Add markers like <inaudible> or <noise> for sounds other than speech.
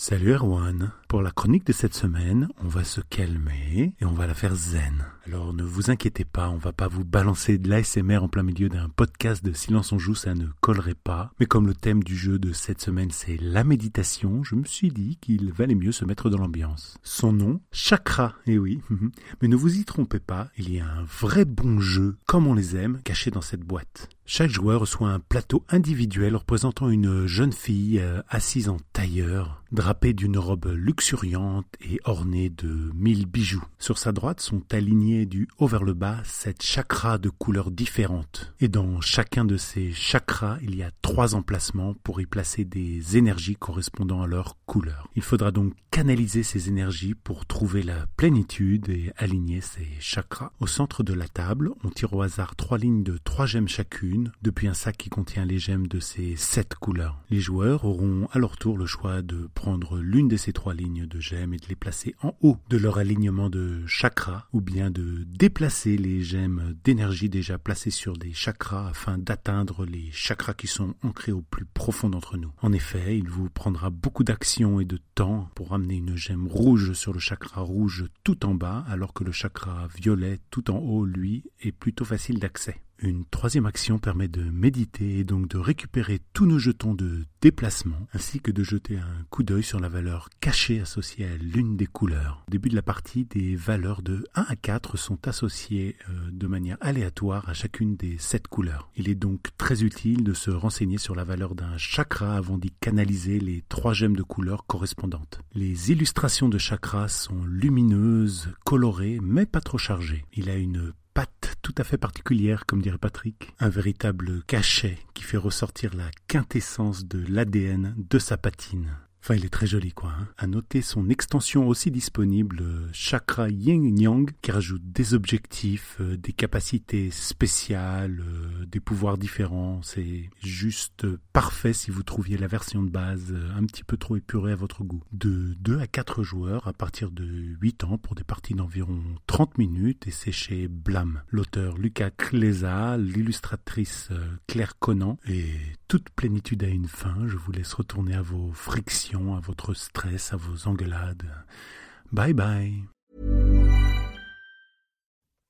Salut Erwan. Pour la chronique de cette semaine, on va se calmer et on va la faire zen. Alors ne vous inquiétez pas, on va pas vous balancer de l'ASMR en plein milieu d'un podcast de Silence on joue, ça ne collerait pas. Mais comme le thème du jeu de cette semaine c'est la méditation, je me suis dit qu'il valait mieux se mettre dans l'ambiance. Son nom, Chakra, eh oui. <laughs> Mais ne vous y trompez pas, il y a un vrai bon jeu, comme on les aime, caché dans cette boîte. Chaque joueur reçoit un plateau individuel représentant une jeune fille euh, assise en tailleur, drapée d'une robe luxuriante et ornée de mille bijoux. Sur sa droite sont alignés du haut vers le bas sept chakras de couleurs différentes. Et dans chacun de ces chakras, il y a trois emplacements pour y placer des énergies correspondant à leur couleur. Il faudra donc canaliser ces énergies pour trouver la plénitude et aligner ces chakras. Au centre de la table, on tire au hasard trois lignes de trois gemmes chacune depuis un sac qui contient les gemmes de ces sept couleurs. Les joueurs auront à leur tour le choix de prendre l'une de ces trois lignes de gemmes et de les placer en haut de leur alignement de chakras, ou bien de déplacer les gemmes d'énergie déjà placées sur des chakras afin d'atteindre les chakras qui sont ancrés au plus profond d'entre nous. En effet, il vous prendra beaucoup d'action et de temps pour amener une gemme rouge sur le chakra rouge tout en bas, alors que le chakra violet tout en haut, lui, est plutôt facile d'accès. Une troisième action permet de méditer et donc de récupérer tous nos jetons de déplacement, ainsi que de jeter un coup d'œil sur la valeur cachée associée à l'une des couleurs. Au début de la partie, des valeurs de 1 à 4 sont associées euh, de manière aléatoire à chacune des sept couleurs. Il est donc très utile de se renseigner sur la valeur d'un chakra avant d'y canaliser les trois gemmes de couleurs correspondantes. Les illustrations de chakras sont lumineuses, colorées, mais pas trop chargées. Il a une tout à fait particulière, comme dirait Patrick, un véritable cachet qui fait ressortir la quintessence de l'ADN de sa patine. Enfin, il est très joli, quoi. Hein. À noter son extension aussi disponible, euh, Chakra Yin Yang, qui rajoute des objectifs, euh, des capacités spéciales, euh, des pouvoirs différents. C'est juste parfait si vous trouviez la version de base un petit peu trop épurée à votre goût. De 2 à 4 joueurs à partir de 8 ans pour des parties d'environ 30 minutes et c'est chez Blam. L'auteur Lucas Clesa, l'illustratrice Claire Conan et toute plénitude a une fin. Je vous laisse retourner à vos frictions, à votre stress, à vos engueulades. Bye bye.